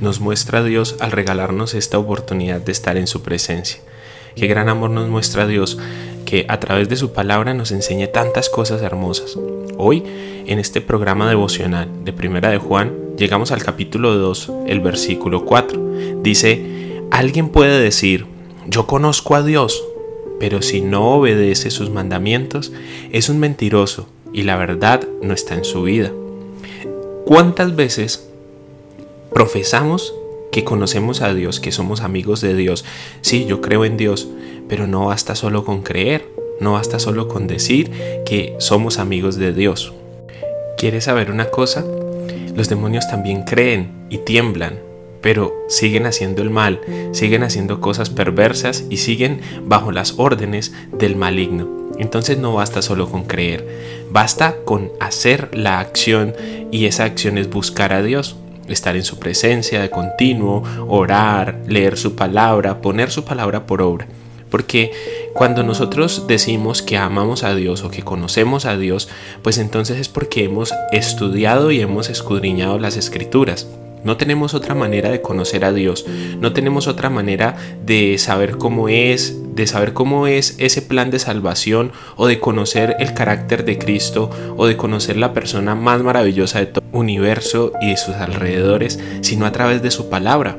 nos muestra Dios al regalarnos esta oportunidad de estar en su presencia. Qué gran amor nos muestra Dios que a través de su palabra nos enseñe tantas cosas hermosas. Hoy, en este programa devocional de Primera de Juan, llegamos al capítulo 2, el versículo 4. Dice, alguien puede decir, yo conozco a Dios, pero si no obedece sus mandamientos, es un mentiroso y la verdad no está en su vida. ¿Cuántas veces profesamos que conocemos a Dios, que somos amigos de Dios. Sí, yo creo en Dios, pero no basta solo con creer, no basta solo con decir que somos amigos de Dios. ¿Quieres saber una cosa? Los demonios también creen y tiemblan, pero siguen haciendo el mal, siguen haciendo cosas perversas y siguen bajo las órdenes del maligno. Entonces no basta solo con creer, basta con hacer la acción y esa acción es buscar a Dios estar en su presencia de continuo, orar, leer su palabra, poner su palabra por obra. Porque cuando nosotros decimos que amamos a Dios o que conocemos a Dios, pues entonces es porque hemos estudiado y hemos escudriñado las escrituras. No tenemos otra manera de conocer a Dios, no tenemos otra manera de saber cómo es, de saber cómo es ese plan de salvación o de conocer el carácter de Cristo o de conocer la persona más maravillosa de todo el universo y de sus alrededores, sino a través de su palabra,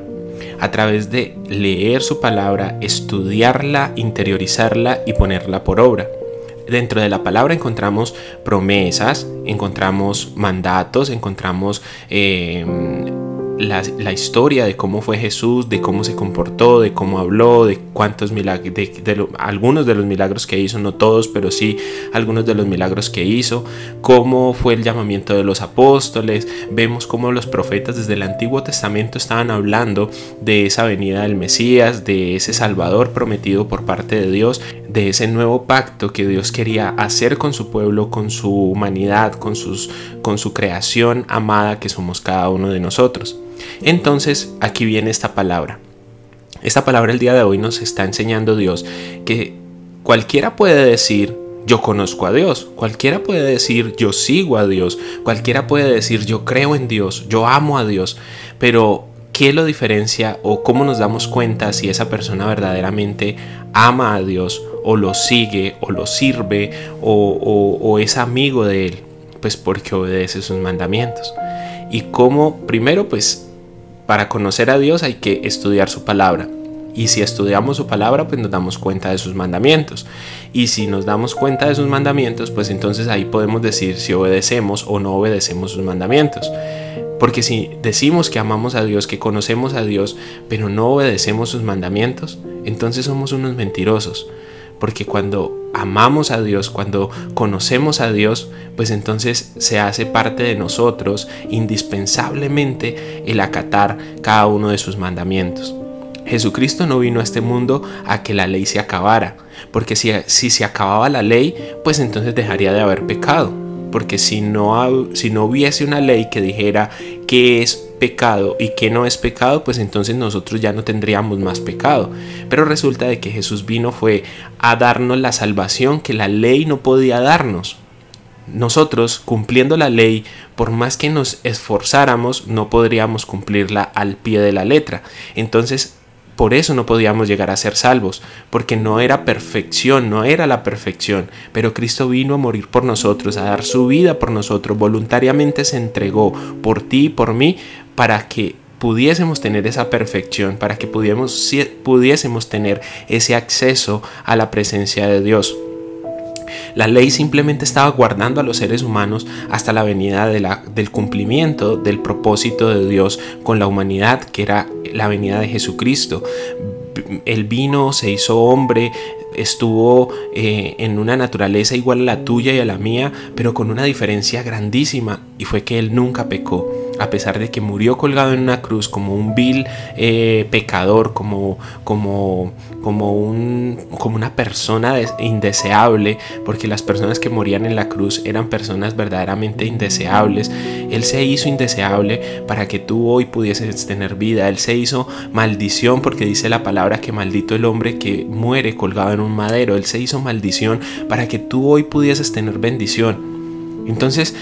a través de leer su palabra, estudiarla, interiorizarla y ponerla por obra. Dentro de la palabra encontramos promesas, encontramos mandatos, encontramos eh, la, historia de cómo fue Jesús, de cómo se comportó, de cómo habló, de cuántos milagros, de, algunos de los milagros que hizo, no todos, pero sí algunos de los milagros que hizo, cómo fue el llamamiento de los apóstoles, vemos cómo los profetas desde el Antiguo Testamento estaban hablando de esa venida del Mesías, de ese Salvador prometido por parte de Dios, de ese nuevo pacto que Dios quería hacer con su pueblo, con su humanidad, con, con su creación amada que somos cada uno de nosotros. Entonces aquí viene esta palabra. Esta palabra el día de hoy nos está enseñando Dios que cualquiera puede decir yo conozco a Dios, cualquiera puede decir yo sigo a Dios, cualquiera puede decir yo creo en Dios, yo amo a Dios, pero ¿qué lo diferencia o cómo nos damos cuenta si esa persona verdaderamente ama a Dios o lo sigue o lo sirve o, es amigo de Él? Pues porque obedece sus mandamientos. Y cómo, primero, pues para conocer a Dios hay que estudiar su palabra. Y si estudiamos su palabra, pues nos damos cuenta de sus mandamientos. Y si nos damos cuenta de sus mandamientos, pues entonces ahí podemos decir si obedecemos o no obedecemos sus mandamientos. Porque si decimos que amamos a Dios, que conocemos a Dios, pero no obedecemos sus mandamientos, entonces somos unos mentirosos. Porque cuando amamos a Dios, cuando conocemos a Dios, pues entonces se hace parte de nosotros indispensablemente el acatar cada uno de sus mandamientos. Jesucristo no vino a este mundo a que la ley se acabara, porque si, si se acababa la ley, pues entonces dejaría de haber pecado, porque si no, si no hubiese una ley que dijera qué es pecado y qué no es pecado, pues entonces nosotros ya no tendríamos más pecado. Pero resulta de que Jesús vino fue a darnos la salvación que la ley no podía darnos. Nosotros, cumpliendo la ley, por más que nos esforzáramos, no podríamos cumplirla al pie de la letra. Entonces, por eso no podíamos llegar a ser salvos, porque no era perfección, no era la perfección, pero Cristo vino a morir por nosotros, a dar su vida por nosotros, voluntariamente se entregó por ti y por mí para que pudiésemos tener esa perfección, para que pudiésemos, pudiésemos tener ese acceso a la presencia de Dios. La ley simplemente estaba guardando a los seres humanos hasta la venida del cumplimiento del propósito de Dios con la humanidad, que era la venida de Jesucristo. El vino, se hizo hombre, estuvo eh, en una naturaleza igual a la tuya y a la mía, pero con una diferencia grandísima, y fue que Él nunca pecó. A pesar de que murió colgado en una cruz como un vil eh, pecador, como, como, como, un, como una persona indeseable, porque las personas que morían en la cruz eran personas verdaderamente indeseables. Él se hizo indeseable para que tú hoy pudieses tener vida. Él se hizo maldición porque dice la palabra que maldito el hombre que muere colgado en un madero. Él se hizo maldición para que tú hoy pudieses tener bendición. Entonces,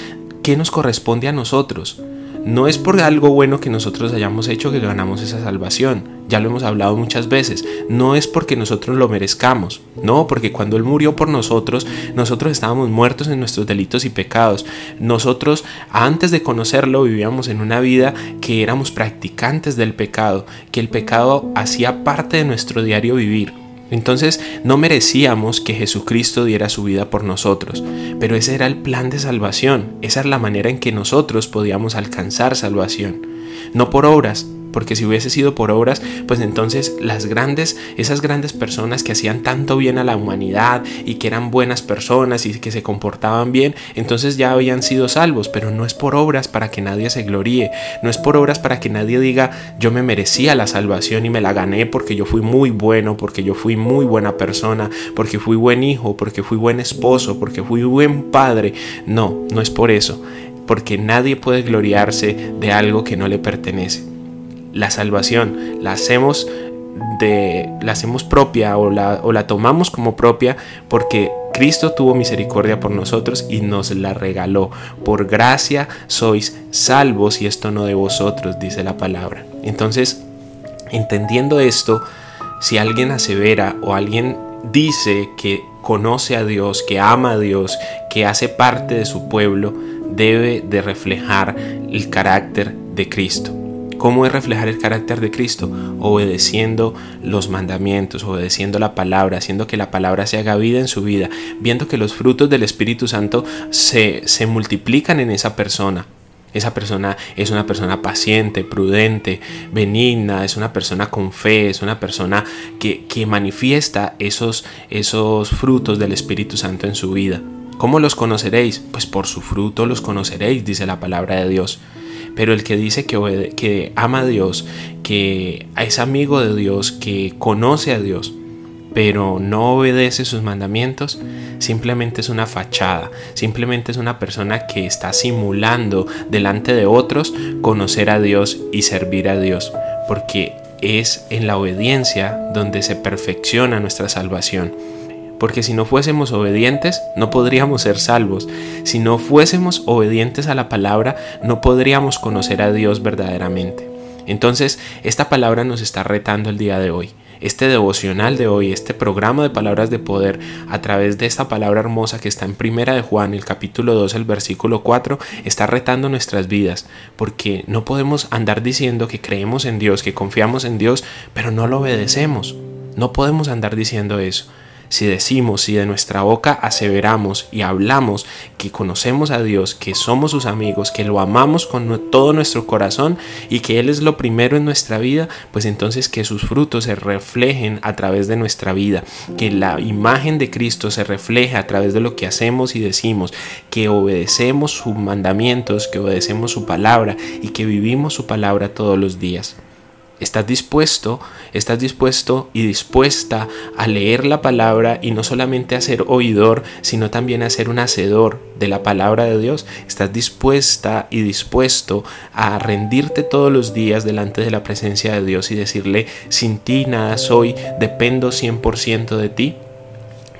¿qué nos corresponde a nosotros? No es por algo bueno que nosotros hayamos hecho que ganamos esa salvación. Ya lo hemos hablado muchas veces. No es porque nosotros lo merezcamos. No, porque cuando Él murió por nosotros, nosotros estábamos muertos en nuestros delitos y pecados. Nosotros, antes de conocerlo, vivíamos en una vida que éramos practicantes del pecado, que el pecado hacía parte de nuestro diario vivir. Entonces no merecíamos que Jesucristo diera su vida por nosotros, pero ese era el plan de salvación, esa es la manera en que nosotros podíamos alcanzar salvación, no por obras, porque si hubiese sido por obras, pues entonces las grandes, esas grandes personas que hacían tanto bien a la humanidad y que eran buenas personas y que se comportaban bien, entonces ya habían sido salvos, pero no es por obras para que nadie se gloríe, no es por obras para que nadie diga yo me merecía la salvación y me la gané porque yo fui muy bueno, porque yo fui muy buena persona, porque fui buen hijo, porque fui buen esposo, porque fui buen padre. No, no es por eso, porque nadie puede gloriarse de algo que no le pertenece la salvación, la hacemos de la hacemos propia o la, o la tomamos como propia porque Cristo tuvo misericordia por nosotros y nos la regaló. Por gracia sois salvos y esto no de vosotros, dice la palabra. Entonces, entendiendo esto, si alguien asevera o alguien dice que conoce a Dios, que ama a Dios, que hace parte de su pueblo, debe de reflejar el carácter de Cristo. ¿Cómo es reflejar el carácter de Cristo? Obedeciendo los mandamientos, obedeciendo la palabra, haciendo que la palabra se haga vida en su vida, viendo que los frutos del Espíritu Santo se, se multiplican en esa persona. Esa persona es una persona paciente, prudente, benigna, es una persona con fe, es una persona que, que manifiesta esos, esos frutos del Espíritu Santo en su vida. ¿Cómo los conoceréis? Pues por su fruto los conoceréis, dice la palabra de Dios. Pero el que dice que, ama a Dios, que es amigo de Dios, que conoce a Dios, pero no obedece sus mandamientos, simplemente es una fachada, simplemente es una persona que está simulando delante de otros conocer a Dios y servir a Dios, porque es en la obediencia donde se perfecciona nuestra salvación porque si no fuésemos obedientes no podríamos ser salvos. Si no fuésemos obedientes a la palabra no podríamos conocer a Dios verdaderamente. Entonces, esta palabra nos está retando el día de hoy. Este devocional de hoy, este programa de palabras de poder a través de esta palabra hermosa que está en Primera de Juan, el capítulo 2, el versículo 4, está retando nuestras vidas, porque no podemos andar diciendo que creemos en Dios, que confiamos en Dios, pero no lo obedecemos. No podemos andar diciendo eso. Si decimos, si de nuestra boca aseveramos y hablamos que conocemos a Dios, que somos sus amigos, que lo amamos con todo nuestro corazón y que Él es lo primero en nuestra vida, pues entonces que sus frutos se reflejen a través de nuestra vida, que la imagen de Cristo se refleje a través de lo que hacemos y decimos, que obedecemos sus mandamientos, que obedecemos su palabra y que vivimos su palabra todos los días. ¿Estás dispuesto, estás dispuesto y dispuesta a leer la palabra y no solamente a ser oidor, sino también a ser un hacedor de la palabra de Dios? ¿Estás dispuesta y dispuesto a rendirte todos los días delante de la presencia de Dios y decirle, sin ti nada soy, dependo 100% de ti?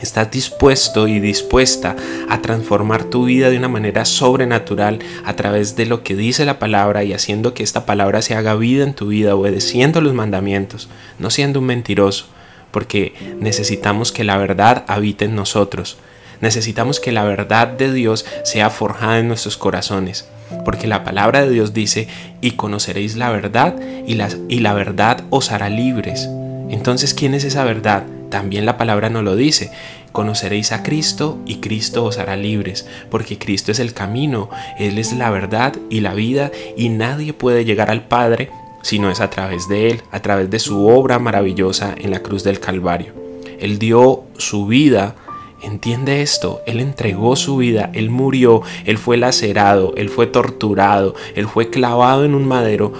Estás dispuesto y dispuesta a transformar tu vida de una manera sobrenatural a través de lo que dice la palabra y haciendo que esta palabra se haga vida en tu vida, obedeciendo los mandamientos, no siendo un mentiroso, porque necesitamos que la verdad habite en nosotros. Necesitamos que la verdad de Dios sea forjada en nuestros corazones, porque la palabra de Dios dice, y conoceréis la verdad, y y la verdad os hará libres. Entonces, ¿quién es esa verdad? También la palabra nos lo dice. Conoceréis a Cristo y Cristo os hará libres, porque Cristo es el camino, Él es la verdad y la vida, y nadie puede llegar al Padre si no es a través de Él, a través de su obra maravillosa en la cruz del Calvario. Él dio su vida Entiende esto, Él entregó su vida, Él murió, Él fue lacerado, Él fue torturado, Él fue clavado en un madero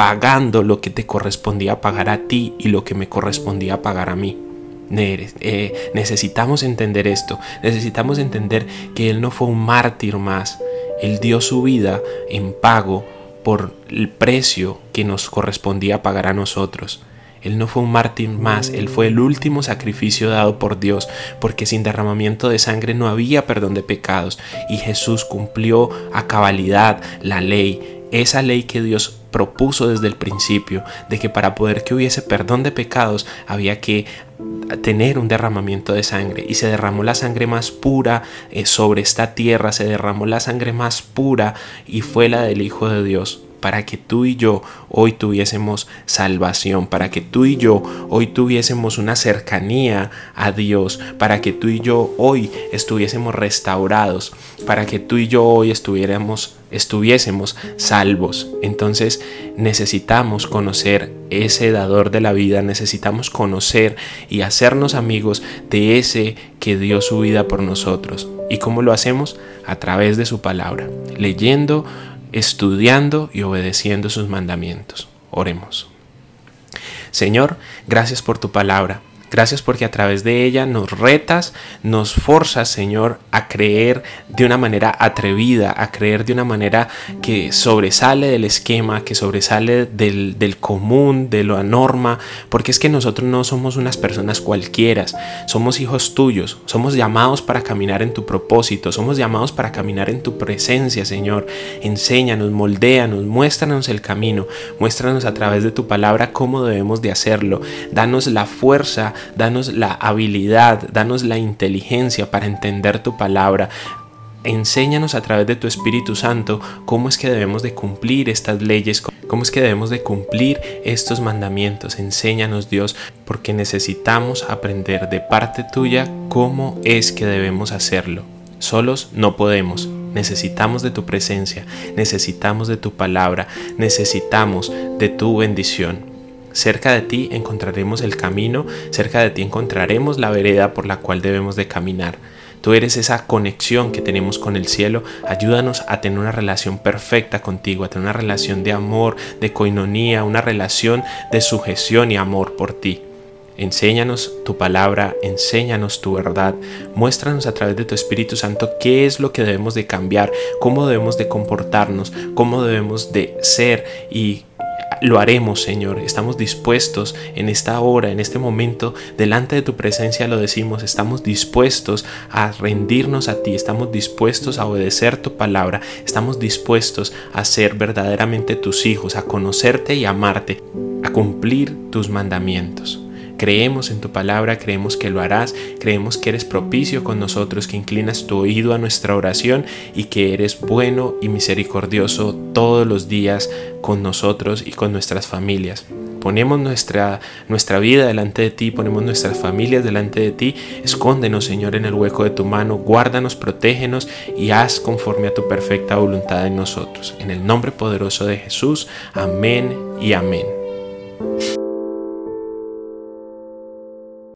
pagando lo que te correspondía pagar a ti y lo que me correspondía pagar a mí. Eh, necesitamos entender esto, necesitamos entender que Él no fue un mártir más, Él dio su vida en pago por el precio que nos correspondía pagar a nosotros. Él no fue un mártir más, Él fue el último sacrificio dado por Dios, porque sin derramamiento de sangre no había perdón de pecados, y Jesús cumplió a cabalidad la ley, esa ley que Dios propuso desde el principio, de que para poder que hubiese perdón de pecados había que tener un derramamiento de sangre. Y se derramó la sangre más pura eh, sobre esta tierra, se derramó la sangre más pura y fue la del Hijo de Dios para que tú y yo hoy tuviésemos salvación, para que tú y yo hoy tuviésemos una cercanía a Dios, para que tú y yo hoy estuviésemos restaurados, para que tú y yo hoy estuviéramos estuviésemos salvos. Entonces necesitamos conocer ese dador de la vida, necesitamos conocer y hacernos amigos de ese que dio su vida por nosotros. ¿Y cómo lo hacemos? A través de su palabra, leyendo estudiando y obedeciendo sus mandamientos. Oremos. Señor, gracias por tu palabra. Gracias porque a través de ella nos retas, nos forzas, Señor, a creer de una manera atrevida, a creer de una manera que sobresale del esquema, que sobresale del, del común, de la norma, porque es que nosotros no somos unas personas cualquiera, somos hijos tuyos, somos llamados para caminar en tu propósito, somos llamados para caminar en tu presencia, Señor. Enséñanos, moldéanos, muéstranos el camino, muéstranos a través de tu palabra cómo debemos de hacerlo. Danos la fuerza danos la habilidad, danos la inteligencia para entender tu palabra. Enséñanos a través de tu Espíritu Santo cómo es que debemos de cumplir estas leyes, cómo es que debemos de cumplir estos mandamientos. Enséñanos Dios, porque necesitamos aprender de parte tuya cómo es que debemos hacerlo. Solos no podemos, necesitamos de tu presencia, necesitamos de tu palabra, necesitamos de tu bendición. Cerca de ti encontraremos el camino, cerca de ti encontraremos la vereda por la cual debemos de caminar. Tú eres esa conexión que tenemos con el cielo. Ayúdanos a tener una relación perfecta contigo, a tener una relación de amor, de coinonía, una relación de sujeción y amor por ti. Enséñanos tu palabra, enséñanos tu verdad, muéstranos a través de tu Espíritu Santo qué es lo que debemos de cambiar, cómo debemos de comportarnos, cómo debemos de ser y lo haremos, Señor. Estamos dispuestos en esta hora, en este momento, delante de tu presencia lo decimos, estamos dispuestos a rendirnos a ti, estamos dispuestos a obedecer tu palabra, estamos dispuestos a ser verdaderamente tus hijos, a conocerte y amarte, a cumplir tus mandamientos. Creemos en tu palabra, creemos que lo harás, creemos que eres propicio con nosotros, que inclinas tu oído a nuestra oración y que eres bueno y misericordioso todos los días con nosotros y con nuestras familias. Ponemos nuestra, nuestra vida delante de ti, ponemos nuestras familias delante de ti. Escóndenos, Señor, en el hueco de tu mano, guárdanos, protégenos y haz conforme a tu perfecta voluntad en nosotros. En el nombre poderoso de Jesús, amén y amén.